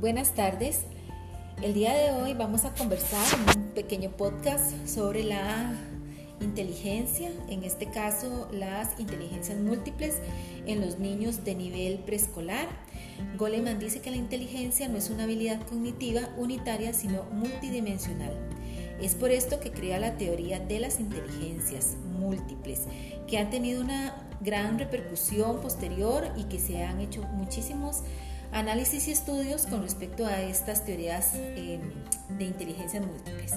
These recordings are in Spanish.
Buenas tardes. El día de hoy vamos a conversar en un pequeño podcast sobre la inteligencia, en este caso las inteligencias múltiples en los niños de nivel preescolar. Goleman dice que la inteligencia no es una habilidad cognitiva unitaria, sino multidimensional. Es por esto que crea la teoría de las inteligencias múltiples, que han tenido una gran repercusión posterior y que se han hecho muchísimos análisis y estudios con respecto a estas teorías eh, de inteligencias múltiples.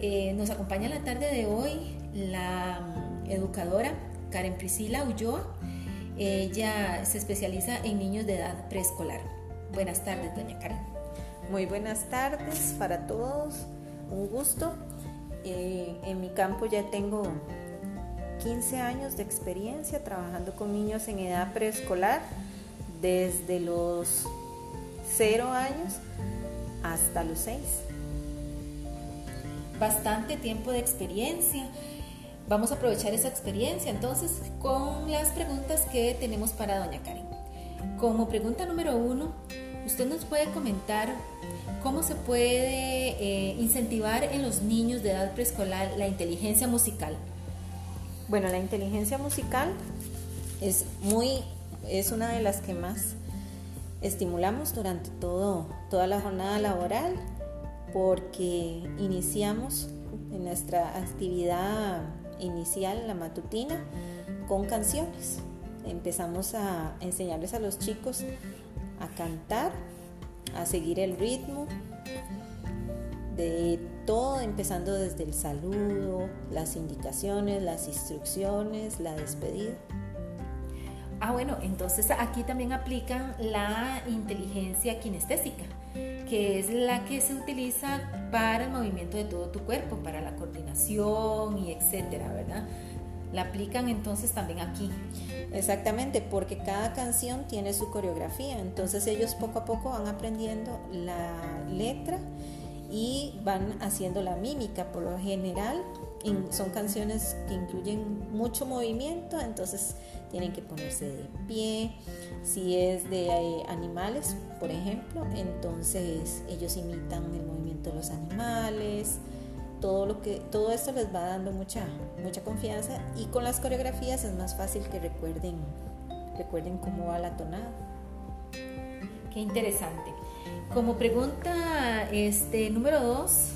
Eh, nos acompaña en la tarde de hoy la mm, educadora Karen Priscila Ulloa. Ella se especializa en niños de edad preescolar. Buenas tardes, doña Karen. Muy buenas tardes para todos. Un gusto. Eh, en mi campo ya tengo 15 años de experiencia trabajando con niños en edad preescolar, desde los 0 años hasta los 6 bastante tiempo de experiencia. Vamos a aprovechar esa experiencia entonces con las preguntas que tenemos para doña Karen. Como pregunta número uno, usted nos puede comentar cómo se puede eh, incentivar en los niños de edad preescolar la inteligencia musical. Bueno, la inteligencia musical es muy, es una de las que más estimulamos durante todo, toda la jornada laboral porque iniciamos en nuestra actividad inicial, la matutina, con canciones. Empezamos a enseñarles a los chicos a cantar, a seguir el ritmo de todo, empezando desde el saludo, las indicaciones, las instrucciones, la despedida. Ah, bueno, entonces aquí también aplican la inteligencia kinestésica que es la que se utiliza para el movimiento de todo tu cuerpo, para la coordinación y etcétera, ¿verdad? La aplican entonces también aquí. Exactamente, porque cada canción tiene su coreografía, entonces ellos poco a poco van aprendiendo la letra y van haciendo la mímica. Por lo general, son canciones que incluyen mucho movimiento, entonces tienen que ponerse de pie. Si es de eh, animales, por ejemplo, entonces ellos imitan el movimiento de los animales. Todo, lo que, todo esto les va dando mucha, mucha confianza y con las coreografías es más fácil que recuerden, recuerden cómo va la tonada. Qué interesante. Como pregunta este, número dos,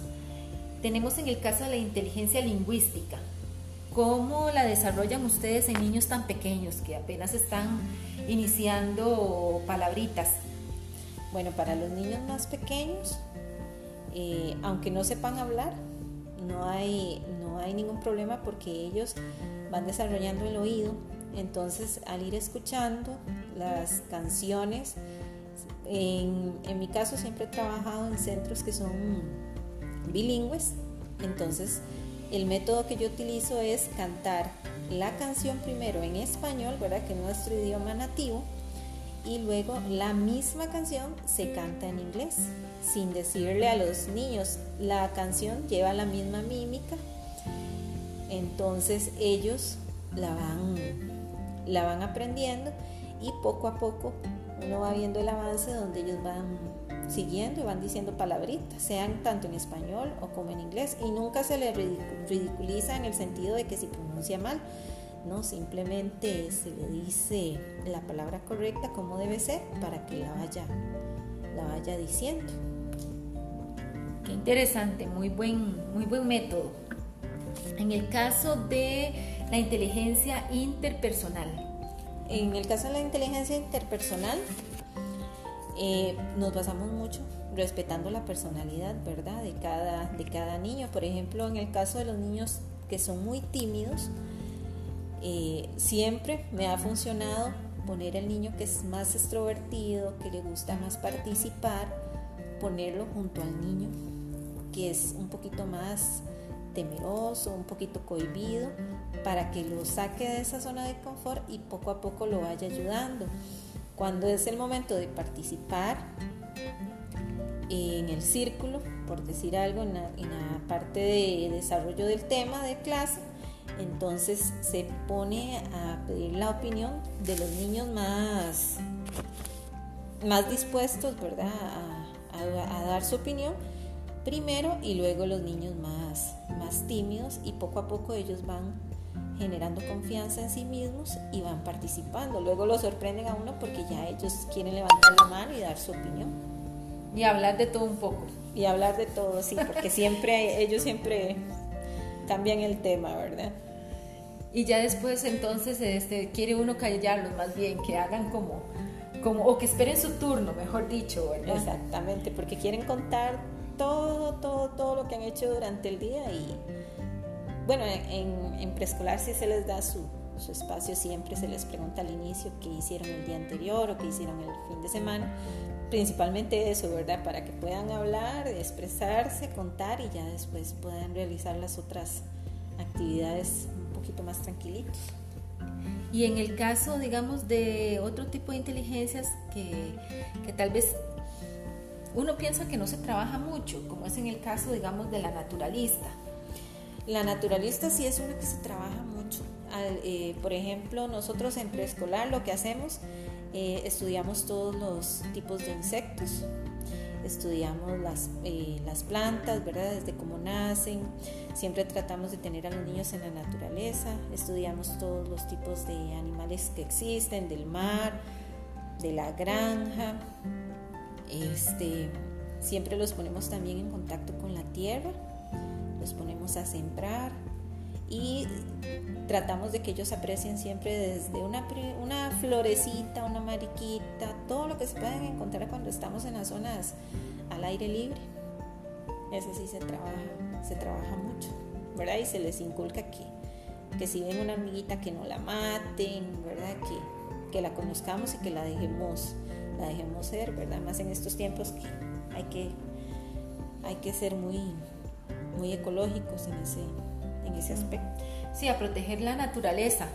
tenemos en el caso de la inteligencia lingüística. ¿Cómo la desarrollan ustedes en niños tan pequeños que apenas están iniciando palabritas? Bueno, para los niños más pequeños, eh, aunque no sepan hablar, no hay, no hay ningún problema porque ellos van desarrollando el oído. Entonces, al ir escuchando las canciones, en, en mi caso siempre he trabajado en centros que son bilingües, entonces el método que yo utilizo es cantar la canción primero en español, ¿verdad? Que es nuestro idioma nativo, y luego la misma canción se canta en inglés, sin decirle a los niños, la canción lleva la misma mímica, entonces ellos la van, la van aprendiendo y poco a poco uno va viendo el avance donde ellos van siguiendo y van diciendo palabritas, sean tanto en español o como en inglés, y nunca se le ridiculiza en el sentido de que si pronuncia mal, no, simplemente se le dice la palabra correcta como debe ser para que la vaya, la vaya diciendo. Qué interesante, muy buen, muy buen método. En el caso de la inteligencia interpersonal. En el caso de la inteligencia interpersonal, eh, nos basamos mucho respetando la personalidad, ¿verdad? De cada, de cada niño. Por ejemplo, en el caso de los niños que son muy tímidos, eh, siempre me ha funcionado poner al niño que es más extrovertido, que le gusta más participar, ponerlo junto al niño que es un poquito más temeroso, un poquito cohibido, para que lo saque de esa zona de confort y poco a poco lo vaya ayudando. Cuando es el momento de participar en el círculo, por decir algo, en la, parte de desarrollo del tema de clase, entonces se pone a pedir la opinión de los niños más, más dispuestos, ¿verdad?, a, dar su opinión primero y luego los niños más, más tímidos y poco a poco ellos van generando confianza en sí mismos y van participando. Luego lo sorprenden a uno porque ya ellos quieren levantar la mano y dar su opinión. Y hablar de todo un poco. Y hablar de todo, sí, porque siempre ellos siempre cambian el tema, ¿verdad? Y ya después entonces este, quiere uno callarlos más bien, que hagan como, como, o que esperen su turno, mejor dicho, ¿verdad? Exactamente, porque quieren contar todo, todo, todo lo que han hecho durante el día y bueno, en, en preescolar sí se les da su, su espacio, siempre se les pregunta al inicio qué hicieron el día anterior o qué hicieron el fin de semana, principalmente eso, ¿verdad? Para que puedan hablar, expresarse, contar y ya después puedan realizar las otras actividades un poquito más tranquilitos. Y en el caso, digamos, de otro tipo de inteligencias que, que tal vez uno piensa que no se trabaja mucho, como es en el caso, digamos, de la naturalista. La naturalista sí es una que se trabaja mucho. Eh, por ejemplo, nosotros en preescolar lo que hacemos, eh, estudiamos todos los tipos de insectos, estudiamos las, eh, las plantas, ¿verdad? Desde cómo nacen, siempre tratamos de tener a los niños en la naturaleza, estudiamos todos los tipos de animales que existen, del mar, de la granja, este, siempre los ponemos también en contacto con la tierra, los ponemos a sembrar y tratamos de que ellos aprecien siempre desde una, una florecita, una mariquita, todo lo que se pueden encontrar cuando estamos en las zonas al aire libre. Eso sí se trabaja, se trabaja mucho, ¿verdad? Y se les inculca que, que si ven una hormiguita que no la maten, ¿verdad? Que, que la conozcamos y que la dejemos, la dejemos ser, ¿verdad? Más en estos tiempos que hay que, hay que ser muy, muy ecológicos en ese, en ese aspecto. Sí, a proteger la naturaleza.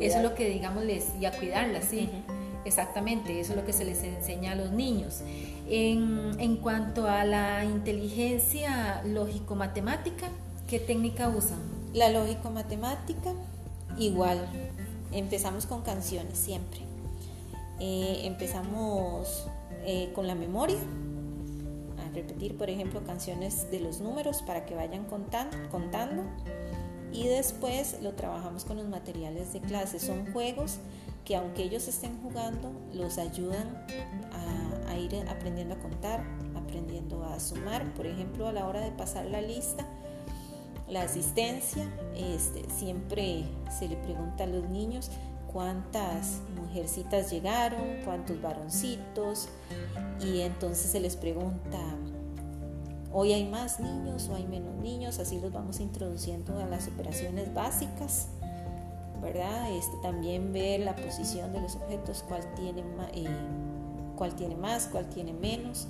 Eso es lo que, digamos, les, y a cuidarla, sí. Exactamente, eso es lo que se les enseña a los niños. En, en cuanto a la inteligencia lógico-matemática, ¿qué técnica usan? La lógico-matemática, igual. Empezamos con canciones siempre. Eh, empezamos eh, con la memoria, repetir, por ejemplo, canciones de los números para que vayan contando. Y después lo trabajamos con los materiales de clase. Son juegos que aunque ellos estén jugando, los ayudan a, ir aprendiendo a contar, aprendiendo a sumar. Por ejemplo, a la hora de pasar la lista, la asistencia, este, siempre se le pregunta a los niños cuántas mujercitas llegaron, cuántos varoncitos, y entonces se les pregunta, hoy hay más niños o hay menos niños, así los vamos introduciendo a las operaciones básicas, ¿verdad? Este, también ver la posición de los objetos, cuál tiene, eh, cuál tiene más, cuál tiene menos.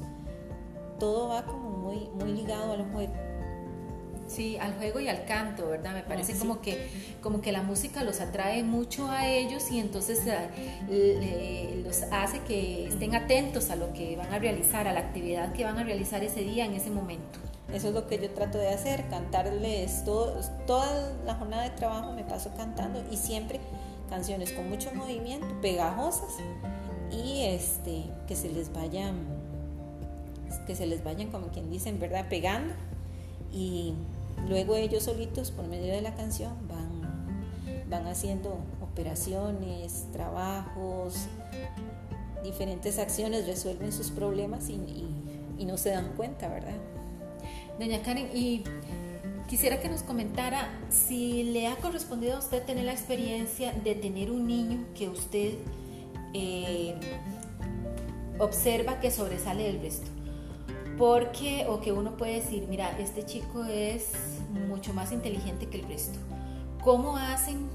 Todo va como muy, muy ligado al juego. Sí, al juego y al canto, ¿verdad? Me parece ah, como, que, como que la música los atrae mucho a ellos y entonces eh, los hace que estén atentos a lo que van a realizar, a la actividad que van a realizar ese día, en ese momento. Eso es lo que yo trato de hacer, cantarles todo, toda la jornada de trabajo me paso cantando y siempre canciones con mucho movimiento, pegajosas y este que se les vayan que se les vayan como quien dicen, ¿verdad? pegando y Luego ellos solitos, por medio de la canción, van, van haciendo operaciones, trabajos, diferentes acciones, resuelven sus problemas y, no se dan cuenta, ¿verdad? Doña Karen, y quisiera que nos comentara si le ha correspondido a usted tener la experiencia de tener un niño que usted eh, observa que sobresale del resto. Porque, o que uno puede decir, mira, este chico es mucho más inteligente que el resto. ¿Cómo hacen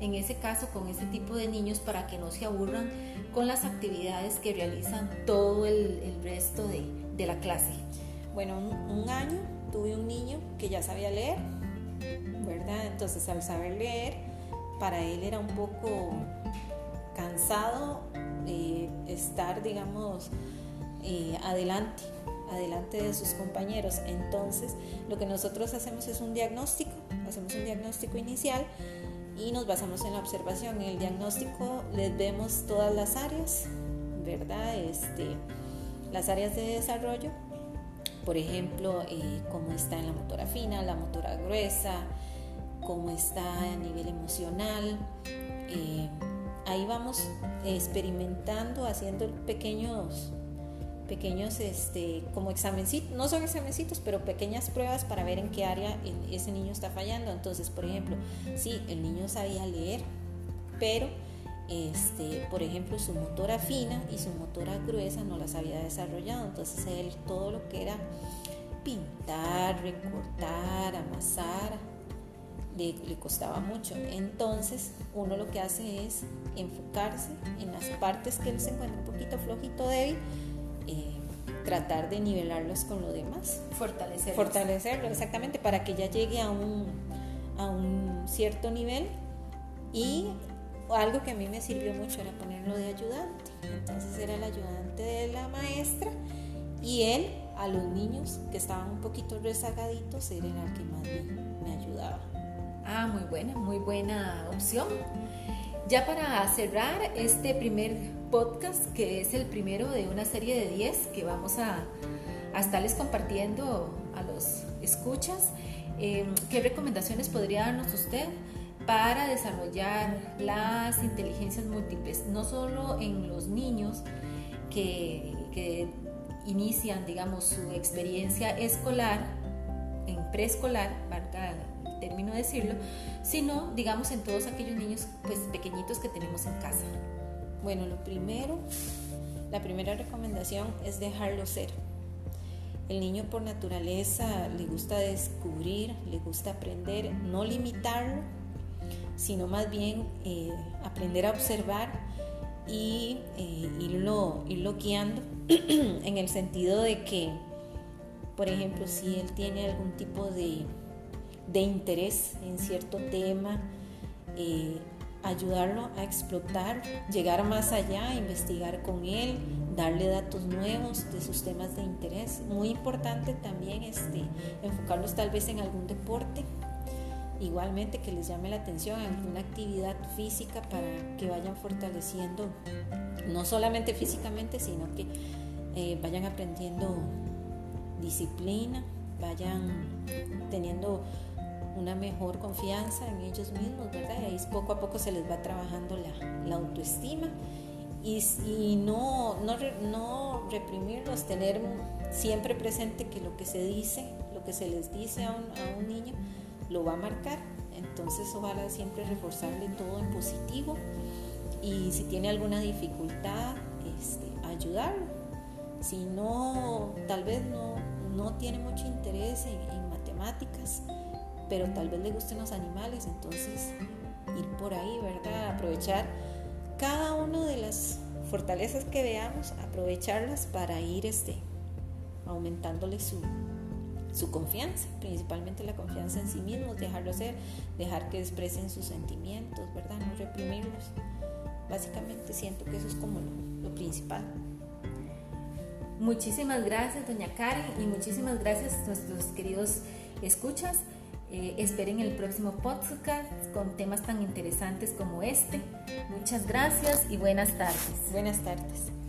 en ese caso con ese tipo de niños para que no se aburran con las actividades que realizan todo el, resto de, la clase? Bueno, un, año tuve un niño que ya sabía leer, ¿verdad? Entonces al saber leer, para él era un poco cansado eh, estar, digamos, eh, adelante adelante de sus compañeros. Entonces, lo que nosotros hacemos es un diagnóstico, hacemos un diagnóstico inicial y nos basamos en la observación. En el diagnóstico les vemos todas las áreas ¿verdad? Este, las áreas de desarrollo, por ejemplo, eh, cómo está en la motora fina, la motora gruesa, cómo está a nivel emocional. Eh, ahí vamos experimentando, haciendo pequeños pequeños este, como examencitos, no son examencitos, pero pequeñas pruebas para ver en qué área ese niño está fallando. Entonces, por ejemplo, sí, el niño sabía leer, pero este, por ejemplo, su motora fina y su motora gruesa no las había desarrollado. Entonces, él todo lo que era pintar, recortar, amasar, le, costaba mucho. Entonces, uno lo que hace es enfocarse en las partes que él se encuentra un poquito flojito, débil, tratar de nivelarlos con lo demás. Fortalecerlo. Fortalecerlo, exactamente, para que ya llegue a un, a un cierto nivel y algo que a mí me sirvió mucho era ponerlo de ayudante. Entonces era el ayudante de la maestra y él a los niños que estaban un poquito rezagaditos, era el que más me, me ayudaba. Ah, muy buena, muy buena opción. Ya para cerrar este primer podcast, que es el primero de una serie de 10 que vamos a, a estarles compartiendo a los escuchas, eh, ¿qué recomendaciones podría darnos usted para desarrollar las inteligencias múltiples, no solo en los niños que, inician, digamos, su experiencia escolar, en preescolar, marca el término decirlo, sino, digamos, en todos aquellos niños pues, pequeñitos que tenemos en casa. Bueno, lo primero, la primera recomendación es dejarlo ser. El niño por naturaleza le gusta descubrir, le gusta aprender, no limitarlo, sino más bien eh, aprender a observar y eh, irlo, irlo guiando en el sentido de que, por ejemplo, si él tiene algún tipo de, interés en cierto tema, eh, ayudarlo a explotar, llegar más allá, investigar con él, darle datos nuevos de sus temas de interés. Muy importante también este, enfocarlos tal vez en algún deporte igualmente que les llame la atención en alguna actividad física para que vayan fortaleciendo, no solamente físicamente, sino que eh, vayan aprendiendo disciplina, vayan teniendo una mejor confianza en ellos mismos, ¿verdad? Y ahí poco a poco se les va trabajando la, autoestima y, no, no, reprimirlos, tener siempre presente que lo que se dice, lo que se les dice a un, a un niño, lo va a marcar. Entonces ojalá siempre reforzarle todo en positivo y si tiene alguna dificultad, este, ayudarlo. Si no, tal vez no, no tiene mucho interés en, matemáticas, pero tal vez le gusten los animales, entonces ir por ahí, ¿verdad? Aprovechar cada una de las fortalezas que veamos, aprovecharlas para ir este, aumentándole su, su confianza, principalmente la confianza en sí mismos, dejarlo ser, dejar que expresen sus sentimientos, ¿verdad? No reprimirlos. Básicamente siento que eso es como lo, principal. Muchísimas gracias, doña Karen, y muchísimas gracias a nuestros queridos escuchas. Eh, esperen el próximo podcast con temas tan interesantes como este. Muchas gracias y buenas tardes. Buenas tardes.